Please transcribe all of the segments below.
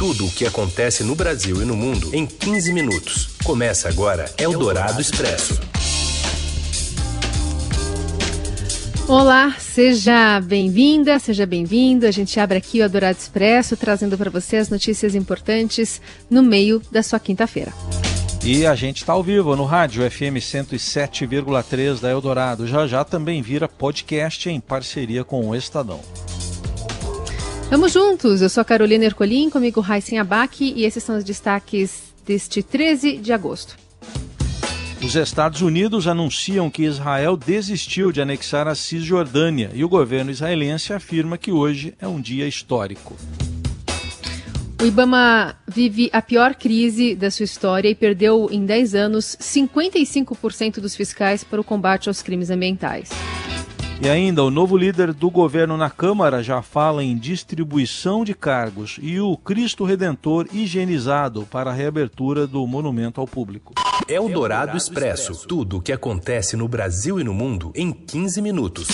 Tudo o que acontece no Brasil e no mundo em 15 minutos. Começa agora Eldorado Expresso. Olá, seja bem-vinda, seja bem-vindo. A gente abre aqui o Eldorado Expresso, trazendo para você as notícias importantes no meio da sua quinta-feira. E a gente está ao vivo no rádio FM 107,3 da Eldorado. Já já também vira podcast em parceria com o Estadão. Vamos juntos, eu sou a Carolina Ercolim, comigo Raíssen Abac e esses são os destaques deste 13 de agosto. Os Estados Unidos anunciam que Israel desistiu de anexar a Cisjordânia e o governo israelense afirma que hoje é um dia histórico. O Ibama vive a pior crise da sua história e perdeu em 10 anos 55% dos fiscais para o combate aos crimes ambientais. E ainda, o novo líder do governo na Câmara já fala em distribuição de cargos e o Cristo Redentor higienizado para a reabertura do monumento ao público. É o Dourado Expresso tudo o que acontece no Brasil e no mundo em 15 minutos.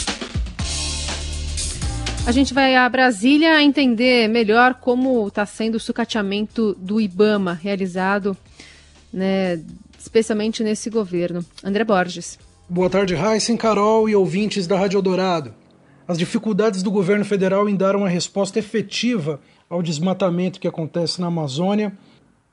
A gente vai a Brasília entender melhor como está sendo o sucateamento do IBAMA realizado, né, especialmente nesse governo. André Borges. Boa tarde, Heisen, Carol e ouvintes da Rádio Eldorado. As dificuldades do governo federal em dar uma resposta efetiva ao desmatamento que acontece na Amazônia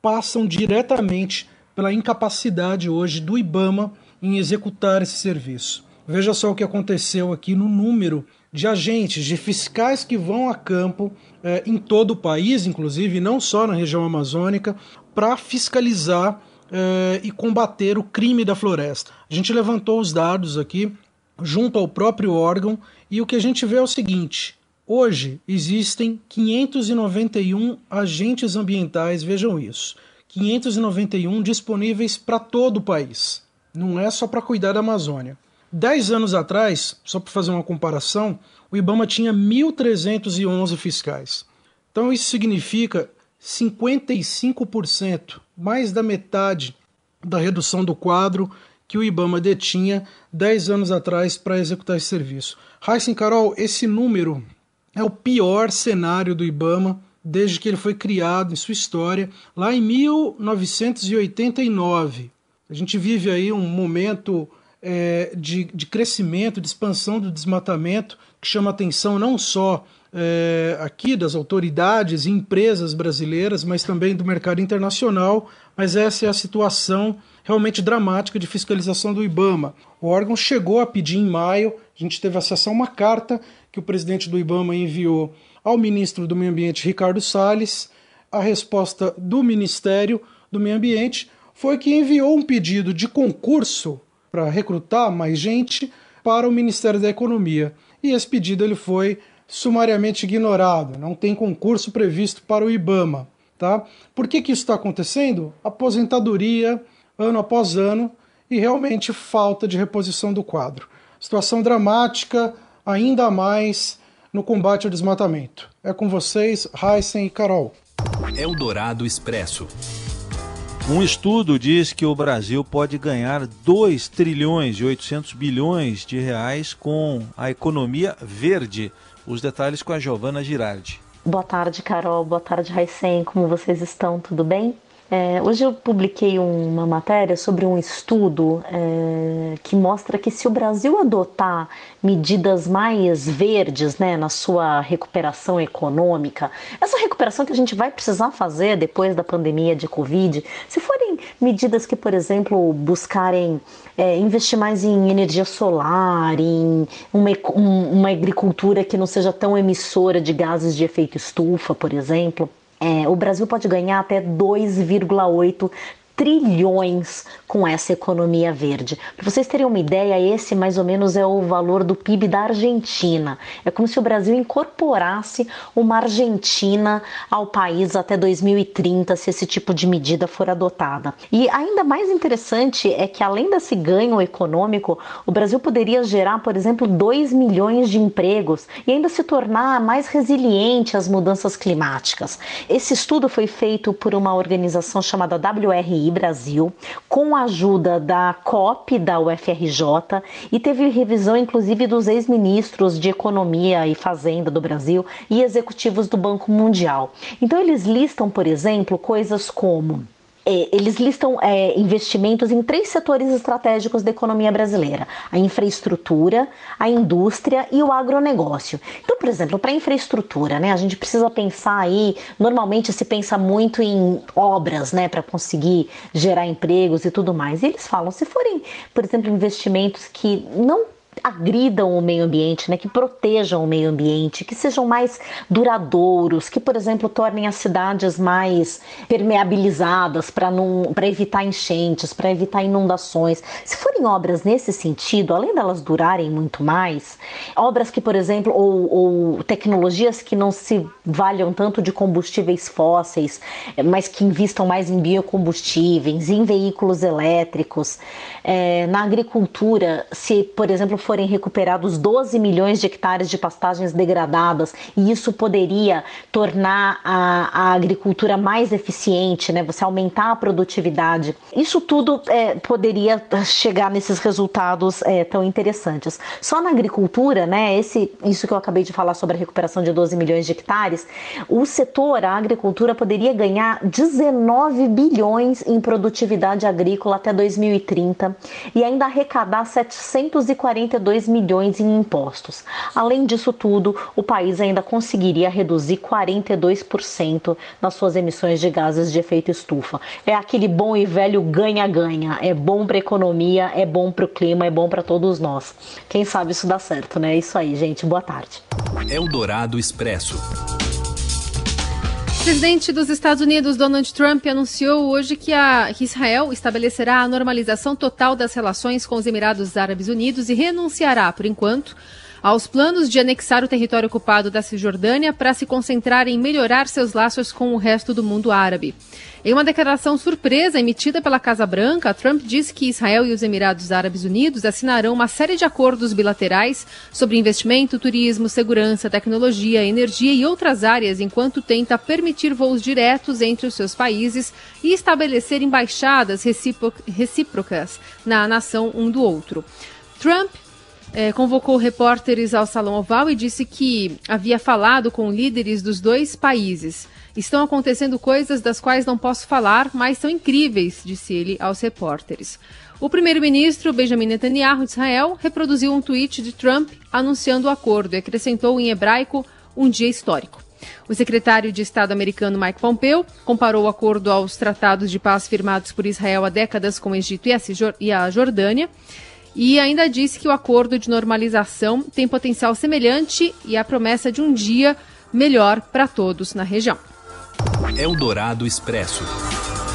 passam diretamente pela incapacidade hoje do IBAMA em executar esse serviço. Veja só o que aconteceu aqui no número de agentes, de fiscais que vão a campo eh, em todo o país, inclusive, não só na região amazônica, para fiscalizar eh, e combater o crime da floresta. A gente levantou os dados aqui junto ao próprio órgão e o que a gente vê é o seguinte: hoje existem 591 agentes ambientais, vejam isso, 591 disponíveis para todo o país. Não é só para cuidar da Amazônia. Dez anos atrás, só para fazer uma comparação, o IBAMA tinha 1.311 fiscais. Então isso significa 55%, mais da metade da redução do quadro que o IBAMA detinha 10 anos atrás para executar esse serviço. Heisen Carol, esse número é o pior cenário do IBAMA desde que ele foi criado em sua história, lá em 1989. A gente vive aí um momento é, de, de crescimento, de expansão do desmatamento, que chama atenção não só é, aqui das autoridades e empresas brasileiras, mas também do mercado internacional. Mas essa é a situação realmente dramática de fiscalização do IBAMA. O órgão chegou a pedir em maio, a gente teve acesso a uma carta que o presidente do IBAMA enviou ao ministro do Meio Ambiente, Ricardo Salles. A resposta do Ministério do Meio Ambiente foi que enviou um pedido de concurso para recrutar mais gente para o Ministério da Economia. E esse pedido ele foi sumariamente ignorado. Não tem concurso previsto para o IBAMA. Tá? Por que, que isso está acontecendo? Aposentadoria ano após ano e realmente falta de reposição do quadro. Situação dramática, ainda mais no combate ao desmatamento. É com vocês, Heisen e Carol. Eldorado Expresso. Um estudo diz que o Brasil pode ganhar 2 trilhões e 800 bilhões de reais com a economia verde. Os detalhes com a Giovana Girardi. Boa tarde, Carol. Boa tarde, Raicen. Como vocês estão? Tudo bem? É, hoje eu publiquei uma matéria sobre um estudo é, que mostra que se o Brasil adotar medidas mais verdes né, na sua recuperação econômica, essa recuperação que a gente vai precisar fazer depois da pandemia de Covid, se forem medidas que, por exemplo, buscarem é, investir mais em energia solar, em uma, uma agricultura que não seja tão emissora de gases de efeito estufa, por exemplo é, o Brasil pode ganhar até 2,8 trilhões com essa economia verde. Para vocês terem uma ideia, esse mais ou menos é o valor do PIB da Argentina. É como se o Brasil incorporasse uma Argentina ao país até 2030, se esse tipo de medida for adotada. E ainda mais interessante é que, além desse ganho econômico, o Brasil poderia gerar, por exemplo, 2 milhões de empregos e ainda se tornar mais resiliente às mudanças climáticas. Esse estudo foi feito por uma organização chamada WRI Brasil, com a ajuda da COP da UFRJ e teve revisão inclusive dos ex-ministros de Economia e Fazenda do Brasil e executivos do Banco Mundial. Então eles listam, por exemplo, coisas como eles listam é, investimentos em três setores estratégicos da economia brasileira: a infraestrutura, a indústria e o agronegócio. Então, por exemplo, para a infraestrutura, né, a gente precisa pensar aí. Normalmente se pensa muito em obras, né, para conseguir gerar empregos e tudo mais. E eles falam, se forem, por exemplo, investimentos que não agridam o meio ambiente, né, que protejam o meio ambiente, que sejam mais duradouros, que, por exemplo, tornem as cidades mais permeabilizadas para evitar enchentes, para evitar inundações. Se forem obras nesse sentido, além delas durarem muito mais, obras que, por exemplo, ou, ou tecnologias que não se valham tanto de combustíveis fósseis, mas que investam mais em biocombustíveis, em veículos elétricos, é, na agricultura, se, por exemplo, forem recuperados 12 milhões de hectares de pastagens degradadas, e isso poderia tornar a, a agricultura mais eficiente, né? Você aumentar a produtividade. Isso tudo é, poderia chegar nesses resultados é, tão interessantes. Só na agricultura, né? Esse, isso que eu acabei de falar sobre a recuperação de 12 milhões de hectares, o setor, a agricultura, poderia ganhar 19 bilhões em produtividade agrícola até 2030 e ainda arrecadar 740 42 milhões em impostos. Além disso tudo, o país ainda conseguiria reduzir 42% nas suas emissões de gases de efeito estufa. É aquele bom e velho ganha-ganha. É bom para a economia, é bom para o clima, é bom para todos nós. Quem sabe isso dá certo, né? É isso aí, gente. Boa tarde. Eldorado Expresso. O presidente dos Estados Unidos, Donald Trump, anunciou hoje que, a, Israel estabelecerá a normalização total das relações com os Emirados Árabes Unidos e renunciará, por enquanto, aos planos de anexar o território ocupado da Cisjordânia para se concentrar em melhorar seus laços com o resto do mundo árabe. Em uma declaração surpresa emitida pela Casa Branca, Trump disse que Israel e os Emirados Árabes Unidos assinarão uma série de acordos bilaterais sobre investimento, turismo, segurança, tecnologia, energia e outras áreas, enquanto tenta permitir voos diretos entre os seus países e estabelecer embaixadas recíprocas na nação um do outro. Trump é, convocou repórteres ao Salão Oval e disse que havia falado com líderes dos dois países. Estão acontecendo coisas das quais não posso falar, mas são incríveis, disse ele aos repórteres. O primeiro-ministro Benjamin Netanyahu de Israel reproduziu um tweet de Trump anunciando o acordo e acrescentou em hebraico um dia histórico. O secretário de Estado americano Mike Pompeo comparou o acordo aos tratados de paz firmados por Israel há décadas com o Egito e a Jordânia e ainda disse que o acordo de normalização tem potencial semelhante e a promessa de um dia melhor para todos na região. Eldorado Expresso.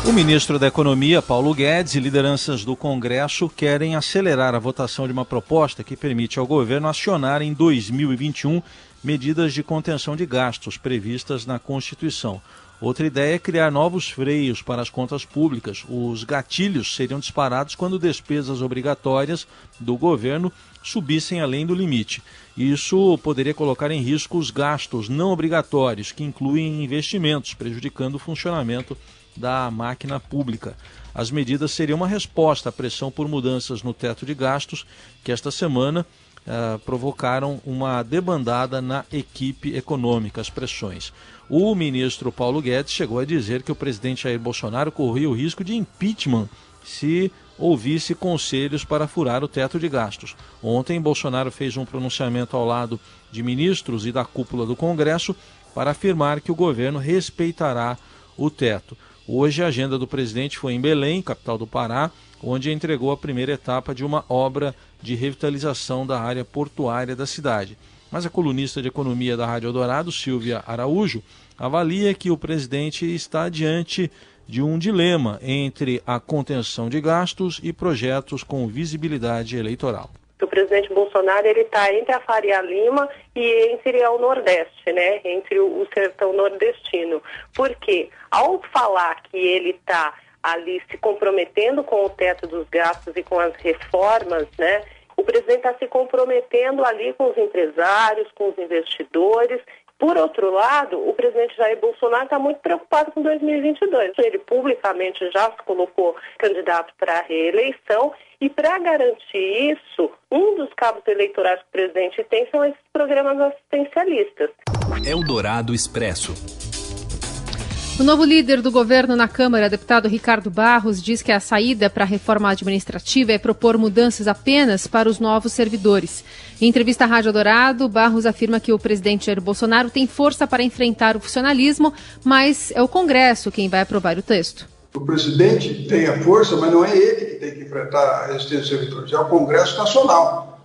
O ministro da Economia, Paulo Guedes, e lideranças do Congresso querem acelerar a votação de uma proposta que permite ao governo acionar em 2021 medidas de contenção de gastos previstas na Constituição. Outra ideia é criar novos freios para as contas públicas. Os gatilhos seriam disparados quando despesas obrigatórias do governo subissem além do limite. Isso poderia colocar em risco os gastos não obrigatórios, que incluem investimentos, prejudicando o funcionamento da máquina pública. As medidas seriam uma resposta à pressão por mudanças no teto de gastos, que esta semana uh, provocaram uma debandada na equipe econômica, as pressões. O ministro Paulo Guedes chegou a dizer que o presidente Jair Bolsonaro corria o risco de impeachment se ouvisse conselhos para furar o teto de gastos. Ontem, Bolsonaro fez um pronunciamento ao lado de ministros e da cúpula do Congresso para afirmar que o governo respeitará o teto. Hoje, a agenda do presidente foi em Belém, capital do Pará, onde entregou a primeira etapa de uma obra de revitalização da área portuária da cidade. Mas a colunista de economia da Rádio Eldorado, Silvia Araújo, avalia que o presidente está diante de um dilema entre a contenção de gastos e projetos com visibilidade eleitoral. O presidente Bolsonaro ele está entre a Faria Lima e entre o Nordeste, né? Entre o, sertão nordestino. Porque ao falar que ele está ali se comprometendo com o teto dos gastos e com as reformas, né? O presidente está se comprometendo ali com os empresários, com os investidores Por outro lado, o presidente Jair Bolsonaro está muito preocupado com 2022. Ele publicamente já se colocou candidato para a reeleição e para garantir isso, um dos cabos eleitorais que o presidente tem são esses programas assistencialistas. Eldorado Expresso. O novo líder do governo na Câmara, deputado Ricardo Barros, diz que a saída para a reforma administrativa é propor mudanças apenas para os novos servidores. Em entrevista à Rádio Dourado, Barros afirma que o presidente Jair Bolsonaro tem força para enfrentar o funcionalismo, mas é o Congresso quem vai aprovar o texto. O presidente tem a força, mas não é ele que tem que enfrentar a resistência dos servidores, é o Congresso Nacional.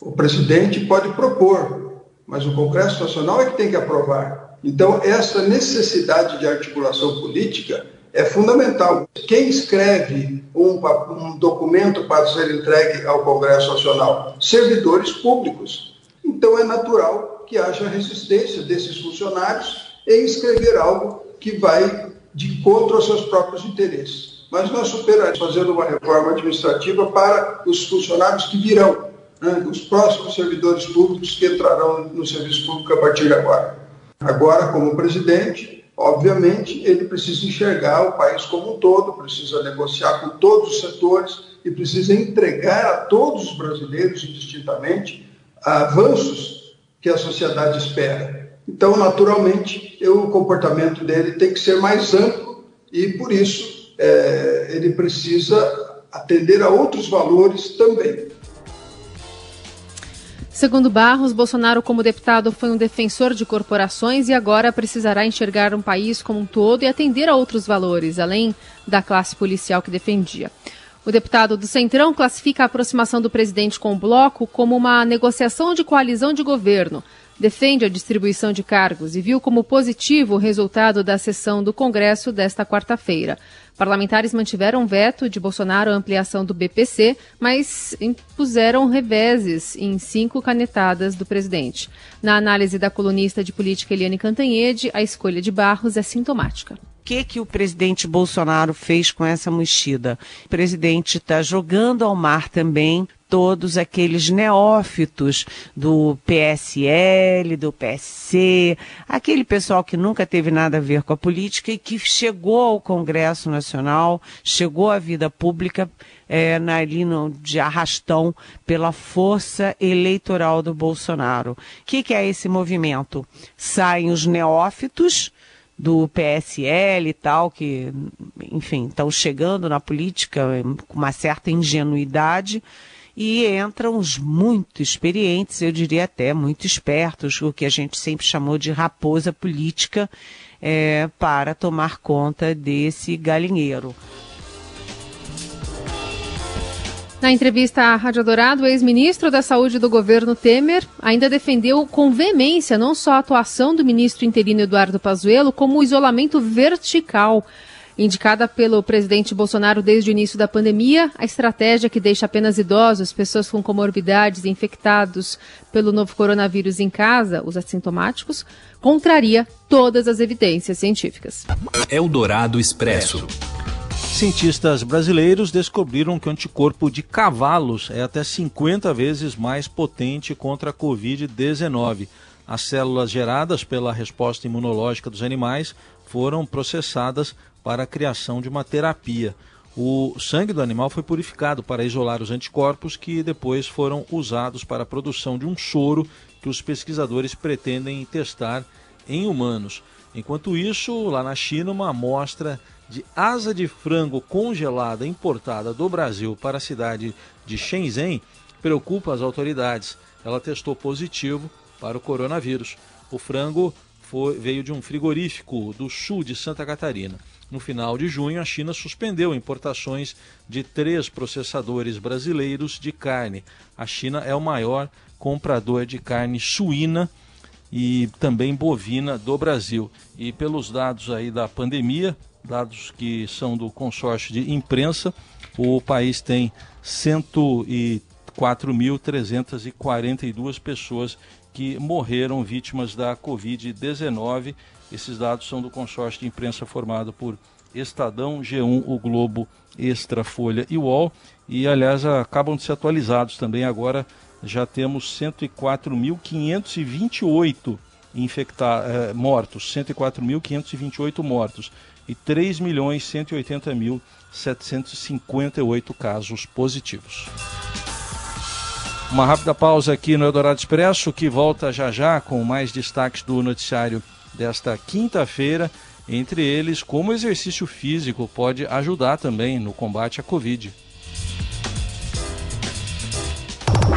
O presidente pode propor, mas o Congresso Nacional é que tem que aprovar. Então, essa necessidade de articulação política é fundamental. Quem escreve um, um, documento para ser entregue ao Congresso Nacional? Servidores públicos. Então, é natural que haja resistência desses funcionários em escrever algo que vai de encontro aos seus próprios interesses. Mas nós superaremos fazendo uma reforma administrativa para os funcionários que virão, né? os próximos servidores públicos que entrarão no serviço público a partir de agora. Agora, como presidente, obviamente, ele precisa enxergar o país como um todo, precisa negociar com todos os setores e precisa entregar a todos os brasileiros, indistintamente, avanços que a sociedade espera. Então, naturalmente, o comportamento dele tem que ser mais amplo e, por isso, é, ele precisa atender a outros valores também. Segundo Barros, Bolsonaro, como deputado, foi um defensor de corporações e agora precisará enxergar um país como um todo e atender a outros valores, além da classe policial que defendia. O deputado do Centrão classifica a aproximação do presidente com o bloco como uma negociação de coalizão de governo. Defende a distribuição de cargos e viu como positivo o resultado da sessão do Congresso desta quarta-feira. Parlamentares mantiveram veto de Bolsonaro à ampliação do BPC, mas impuseram reveses em cinco canetadas do presidente. Na análise da colunista de política Eliane Cantanhede, a escolha de Barros é sintomática que, que o presidente Bolsonaro fez com essa mexida? O presidente está jogando ao mar também todos aqueles neófitos do PSL, do PSC, aquele pessoal que nunca teve nada a ver com a política e que chegou ao Congresso Nacional, chegou à vida pública é, na, ali de arrastão pela força eleitoral do Bolsonaro. O que, que é esse movimento? Saem os neófitos, do PSL e tal, que, enfim, estão chegando na política com uma certa ingenuidade e entram os muito experientes, eu diria até muito espertos, o que a gente sempre chamou de raposa política, é, para tomar conta desse galinheiro. Na entrevista à Rádio Dourado, o ex-ministro da Saúde do governo Temer ainda defendeu com veemência não só a atuação do ministro interino Eduardo Pazuello, como o isolamento vertical Indicada pelo presidente Bolsonaro desde o início da pandemia, a estratégia que deixa apenas idosos, pessoas com comorbidades e infectados pelo novo coronavírus em casa, os assintomáticos, contraria todas as evidências científicas. Eldorado Expresso. Cientistas brasileiros descobriram que o anticorpo de cavalos é até 50 vezes mais potente contra a Covid-19. As células geradas pela resposta imunológica dos animais foram processadas para a criação de uma terapia. O sangue do animal foi purificado para isolar os anticorpos que depois foram usados para a produção de um soro que os pesquisadores pretendem testar em humanos. Enquanto isso, lá na China, uma amostra de asa de frango congelada importada do Brasil para a cidade de Shenzhen preocupa as autoridades. Ela testou positivo para o coronavírus. O frango foi, veio de um frigorífico do sul de Santa Catarina. No final de junho, a China suspendeu importações de três processadores brasileiros de carne. A China é o maior comprador de carne suína e também bovina do Brasil. E pelos dados aí da pandemia, dados que são do consórcio de imprensa, o país tem 104.342 pessoas que morreram vítimas da Covid-19 esses dados são do consórcio de imprensa formado por Estadão, G1, O Globo, Extra, Folha e UOL. E, aliás, acabam de ser atualizados também. Agora já temos 104.528 infectar, eh, mortos, 104.528 mortos e 3.180.758 casos positivos. Uma rápida pausa aqui no Eldorado Expresso, que volta já já com mais destaques do noticiário desta quinta-feira, entre eles como o exercício físico pode ajudar também no combate à Covid.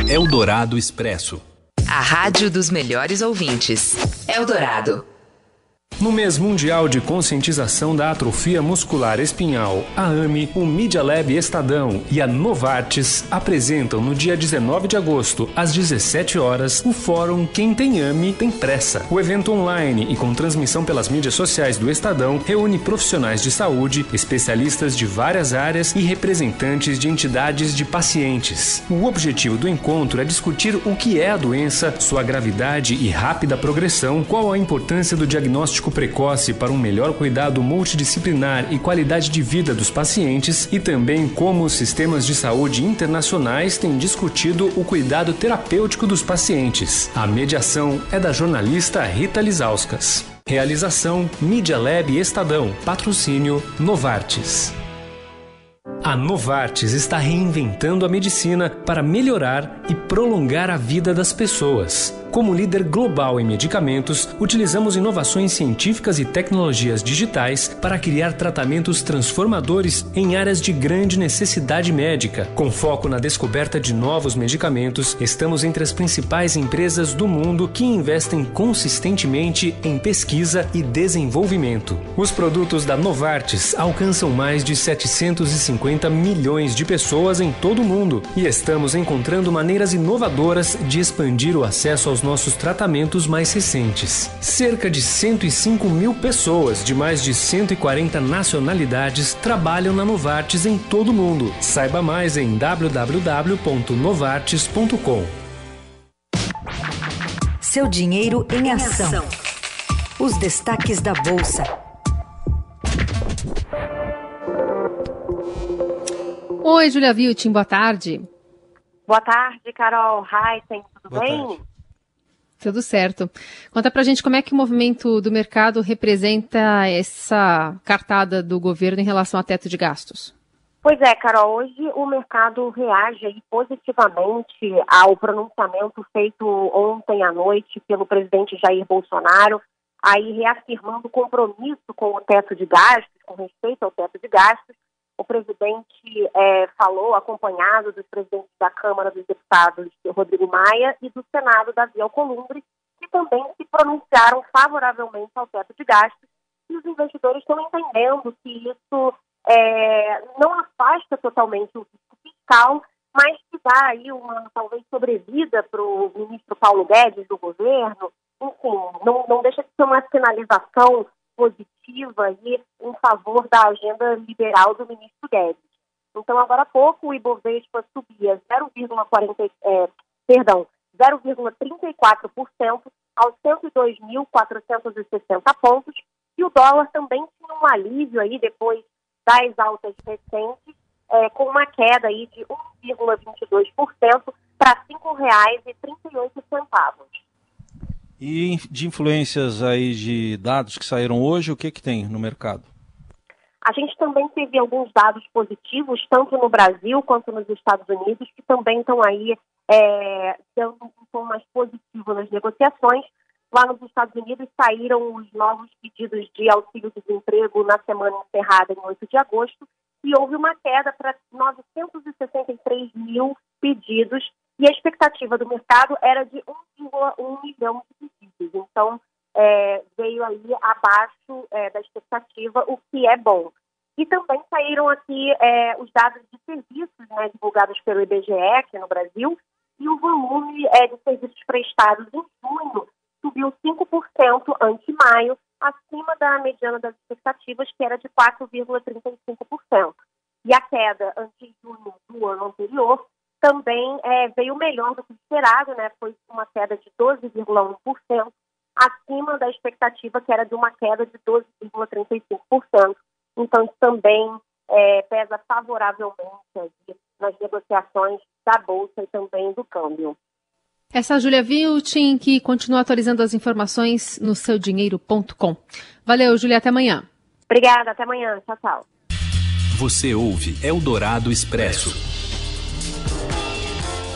Eldorado Expresso. A rádio dos melhores ouvintes. Eldorado. No mês mundial de conscientização da atrofia muscular espinhal, a AME, o Media Lab Estadão e a Novartis apresentam no dia 19 de agosto, às 17 horas, o fórum Quem tem AME tem pressa. O evento online e com transmissão pelas mídias sociais do Estadão reúne profissionais de saúde, especialistas de várias áreas e representantes de entidades de pacientes. O objetivo do encontro é discutir o que é a doença, sua gravidade e rápida progressão, qual a importância do diagnóstico precoce para um melhor cuidado multidisciplinar e qualidade de vida dos pacientes e também como os sistemas de saúde internacionais têm discutido o cuidado terapêutico dos pacientes. A mediação é da jornalista Rita Lizauskas. Realização Media Lab Estadão. Patrocínio Novartis. A Novartis está reinventando a medicina para melhorar e prolongar a vida das pessoas. Como líder global em medicamentos, utilizamos inovações científicas e tecnologias digitais para criar tratamentos transformadores em áreas de grande necessidade médica. Com foco na descoberta de novos medicamentos, estamos entre as principais empresas do mundo que investem consistentemente em pesquisa e desenvolvimento. Os produtos da Novartis alcançam mais de 750 milhões de pessoas em todo o mundo e estamos encontrando maneiras inovadoras de expandir o acesso aos nossos tratamentos mais recentes. Cerca de 105 mil pessoas de mais de 140 nacionalidades trabalham na Novartis em todo o mundo. Saiba mais em www.novartis.com. Seu dinheiro em ação. Os destaques da Bolsa. Oi, Julia Viltin, boa tarde. Boa tarde, Carol Heisen, tudo boa bem? Tarde. Tudo certo. Conta pra gente como é que o movimento do mercado representa essa cartada do governo em relação ao teto de gastos. Pois é, Carol, hoje o mercado reage positivamente ao pronunciamento feito ontem à noite pelo presidente Jair Bolsonaro, aí reafirmando o compromisso com o teto de gastos, com respeito ao teto de gastos, o presidente é, falou, acompanhado dos presidentes da Câmara dos Deputados, Rodrigo Maia, e do Senado, Davi Alcolumbre, que também se pronunciaram favoravelmente ao teto de gastos. E os investidores estão entendendo que isso é, não afasta totalmente o risco fiscal, mas que dá aí uma, talvez, sobrevida para o ministro Paulo Guedes do governo. Enfim, não, não deixa de ser uma sinalização positiva aí em favor da agenda liberal do ministro Guedes. Então, agora há pouco, o Ibovespa subia 0,40, é, perdão, 0,34% aos 102.460 pontos, e o dólar também tinha um alívio aí depois das altas recentes, é, com uma queda aí de 1,22% para R$ 5,38. E de influências aí de dados que saíram hoje, o que, que tem no mercado? A gente também teve alguns dados positivos, tanto no Brasil quanto nos Estados Unidos, que também estão aí é, dando um tom mais positivo nas negociações. Lá nos Estados Unidos saíram os novos pedidos de auxílio-desemprego na semana encerrada em 8 de agosto e houve uma queda para 963 mil pedidos e a expectativa do mercado era de 1,1 milhão de pedidos. Então, é, veio aí abaixo é, da expectativa, o que é bom. E também saíram aqui é, os dados de serviços né, divulgados pelo IBGE aqui no Brasil, e o volume é, de serviços prestados em junho subiu 5% ante maio, acima da mediana das expectativas, que era de 4,35%. E a queda ante junho do ano anterior também é, veio melhor do que esperado, né? Foi uma queda de 12,1%, acima da expectativa que era de uma queda de 12,35%. Então, isso também é, pesa favoravelmente nas negociações da Bolsa e também do câmbio. Essa é a Julia Viltin, que continua atualizando as informações no seudinheiro.com. Valeu, Julia, até amanhã. Obrigada, até amanhã. Tchau, tchau. Você ouve Eldorado Expresso.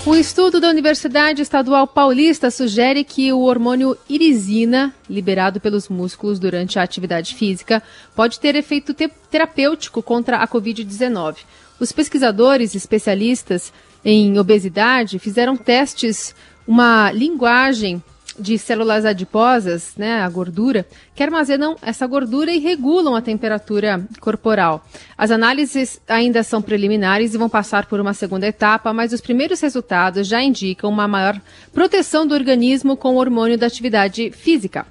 Um estudo da Universidade Estadual Paulista sugere que o hormônio irisina, liberado pelos músculos durante a atividade física, pode ter efeito te terapêutico contra a Covid-19. Os pesquisadores especialistas em obesidade fizeram testes, uma linguagem de células adiposas, né, a gordura, que armazenam essa gordura e regulam a temperatura corporal. As análises ainda são preliminares e vão passar por uma segunda etapa, mas os primeiros resultados já indicam uma maior proteção do organismo com o hormônio da atividade física.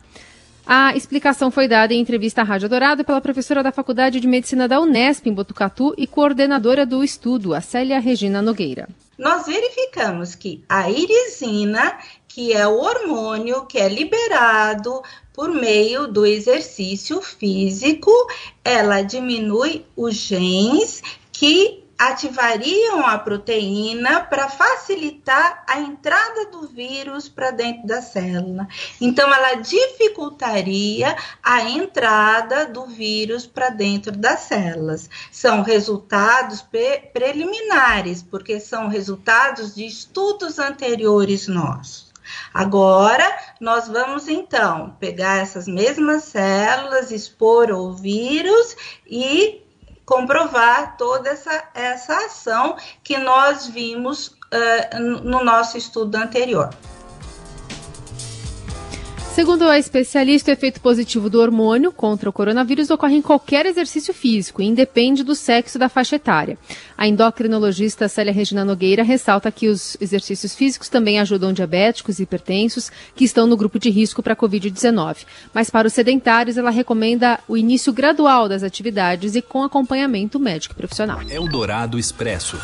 A explicação foi dada em entrevista à Rádio Dourado pela professora da Faculdade de Medicina da Unesp, em Botucatu, e coordenadora do estudo, a Célia Regina Nogueira. Nós verificamos que a irisina que é o hormônio que é liberado por meio do exercício físico, ela diminui os genes que ativariam a proteína para facilitar a entrada do vírus para dentro da célula. Então, ela dificultaria a entrada do vírus para dentro das células. São resultados pre preliminares, porque são resultados de estudos anteriores nossos. Agora, nós vamos então pegar essas mesmas células, expor o vírus e comprovar toda essa, essa ação que nós vimos uh, no nosso estudo anterior. Segundo a especialista, o efeito positivo do hormônio contra o coronavírus ocorre em qualquer exercício físico e independe do sexo da faixa etária. A endocrinologista Célia Regina Nogueira ressalta que os exercícios físicos também ajudam diabéticos e hipertensos que estão no grupo de risco para a Covid-19. Mas para os sedentários, ela recomenda o início gradual das atividades e com acompanhamento médico profissional. Eldorado Expresso.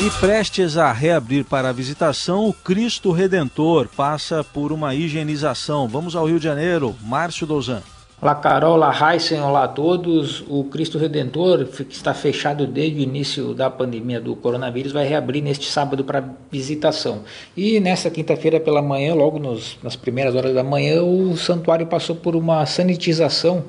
E prestes a reabrir para a visitação, o Cristo Redentor passa por uma higienização. Vamos ao Rio de Janeiro, Márcio Dozan. Olá Carol, olá Heisen, olá a todos. O Cristo Redentor, que está fechado desde o início da pandemia do coronavírus, vai reabrir neste sábado para visitação. E nessa quinta-feira pela manhã, logo nos, nas primeiras horas da manhã, o santuário passou por uma sanitização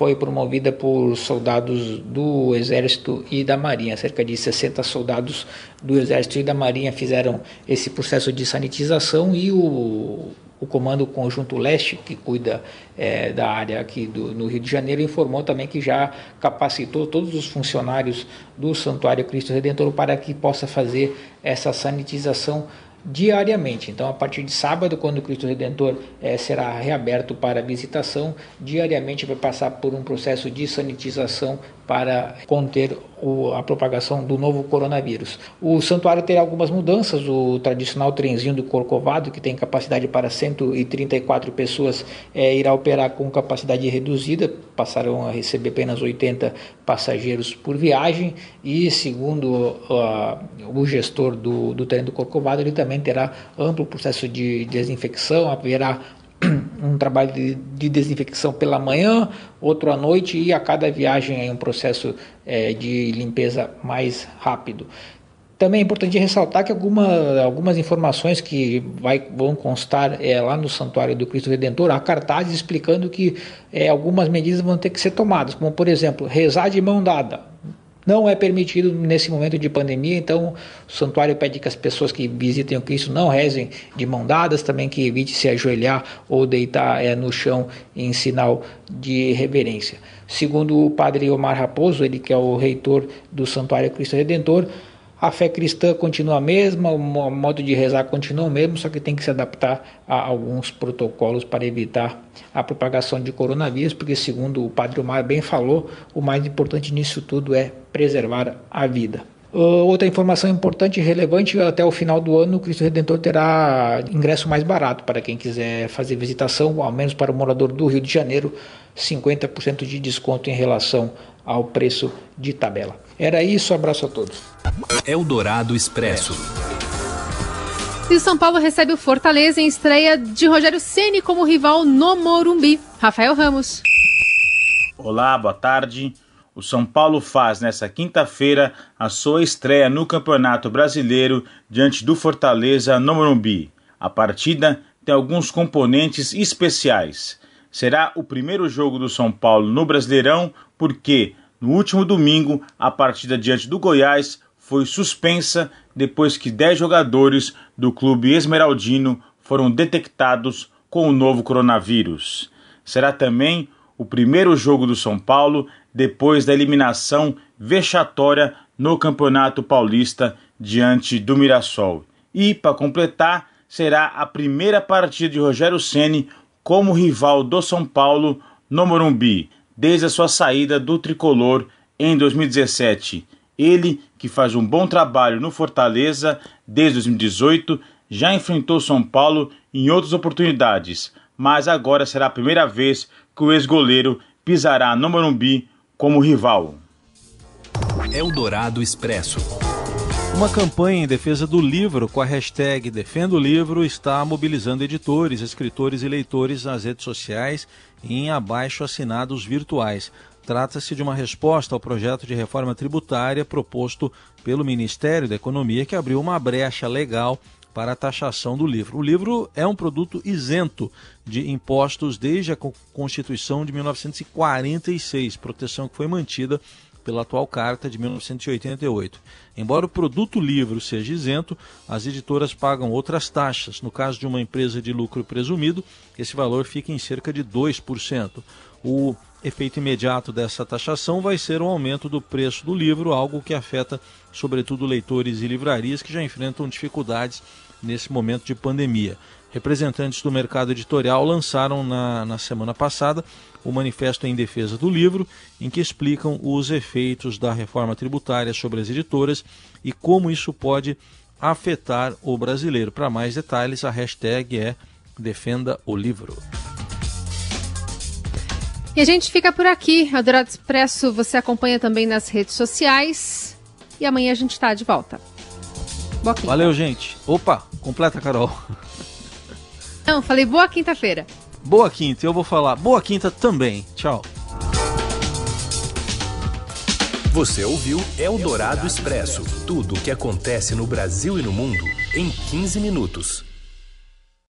foi promovida por soldados do Exército e da Marinha. Cerca de 60 soldados do Exército e da Marinha fizeram esse processo de sanitização e o, o Comando Conjunto Leste, que cuida é, da área aqui do, no Rio de Janeiro, informou também que já capacitou todos os funcionários do Santuário Cristo Redentor para que possa fazer essa sanitização diariamente. Então, a partir de sábado, quando o Cristo Redentor é, será reaberto para visitação, diariamente vai passar por um processo de sanitização para conter o, a propagação do novo coronavírus. O santuário terá algumas mudanças. O tradicional trenzinho do Corcovado, que tem capacidade para 134 pessoas, é, irá operar com capacidade reduzida, passarão a receber apenas 80 passageiros por viagem. E, segundo o gestor do, do trem do Corcovado, ele também terá amplo processo de desinfecção, haverá um trabalho de, de, desinfecção pela manhã, outro à noite e a cada viagem é um processo é, de limpeza mais rápido. Também é importante ressaltar que alguma, algumas informações que vai, vão constar é, lá no Santuário do Cristo Redentor, há cartazes explicando que é, algumas medidas vão ter que ser tomadas, como por exemplo, rezar de mão dada não é permitido nesse momento de pandemia, então o santuário pede que as pessoas que visitem o Cristo não rezem de mão dadas, também que evite se ajoelhar ou deitar é, no chão em sinal de reverência. Segundo o padre Omar Raposo, ele que é o reitor do Santuário Cristo Redentor, a fé cristã continua a mesma, o modo de rezar continua o mesmo, só que tem que se adaptar a alguns protocolos para evitar a propagação de coronavírus, porque, segundo o Padre Omar bem falou, o mais importante nisso tudo é preservar a vida. Outra informação importante e relevante, até o final do ano o Cristo Redentor terá ingresso mais barato para quem quiser fazer visitação, ao menos para o morador do Rio de Janeiro, 50% de desconto em relação ao preço de tabela. Era isso, abraço a todos. Eldorado Expresso. E o São Paulo recebe o Fortaleza em estreia de Rogério Ceni como rival no Morumbi. Rafael Ramos. Olá, boa tarde. o São Paulo faz nesta quinta-feira a sua estreia no Campeonato Brasileiro diante do Fortaleza no Morumbi. A partida tem alguns componentes especiais. Será o primeiro jogo do São Paulo no Brasileirão porque no último domingo a partida diante do Goiás foi suspensa depois que 10 jogadores do clube esmeraldino foram detectados com o novo coronavírus. Será também o primeiro jogo do São Paulo depois da eliminação vexatória no Campeonato Paulista diante do Mirassol. E, para completar, será a primeira partida de Rogério Ceni como rival do São Paulo no Morumbi, desde a sua saída do tricolor em 2017. Ele, que faz um bom trabalho no Fortaleza desde 2018, já enfrentou São Paulo em outras oportunidades, mas agora será a primeira vez que o ex-goleiro pisará no Morumbi como rival. Eldorado Expresso. Uma campanha em defesa do livro com a hashtag Defenda o Livro está mobilizando editores, escritores e leitores nas redes sociais e em abaixo assinados virtuais. Trata-se de uma resposta ao projeto de reforma tributária proposto pelo Ministério da Economia, que abriu uma brecha legal para a taxação do livro. O livro é um produto isento de impostos desde a Constituição de 1946, proteção que foi mantida pela atual Carta de 1988. Embora o produto livro seja isento, as editoras pagam outras taxas. No caso de uma empresa de lucro presumido, esse valor fica em cerca de 2%. O efeito imediato dessa taxação vai ser o aumento do preço do livro, algo que afeta sobretudo leitores e livrarias que já enfrentam dificuldades nesse momento de pandemia. Representantes do mercado editorial lançaram na, na semana passada o Manifesto em Defesa do Livro, em que explicam os efeitos da reforma tributária sobre as editoras e como isso pode afetar o brasileiro. Para mais detalhes, a hashtag é Defenda o Livro. E a gente fica por aqui. A Dourado Expresso você acompanha também nas redes sociais. E amanhã a gente está de volta. Boa quinta. Valeu, gente. Opa, completa, Carol. Não, falei boa quinta-feira. Boa quinta, eu vou falar boa quinta também. Tchau. Você ouviu Eldorado Expresso tudo o que acontece no Brasil e no mundo em 15 minutos.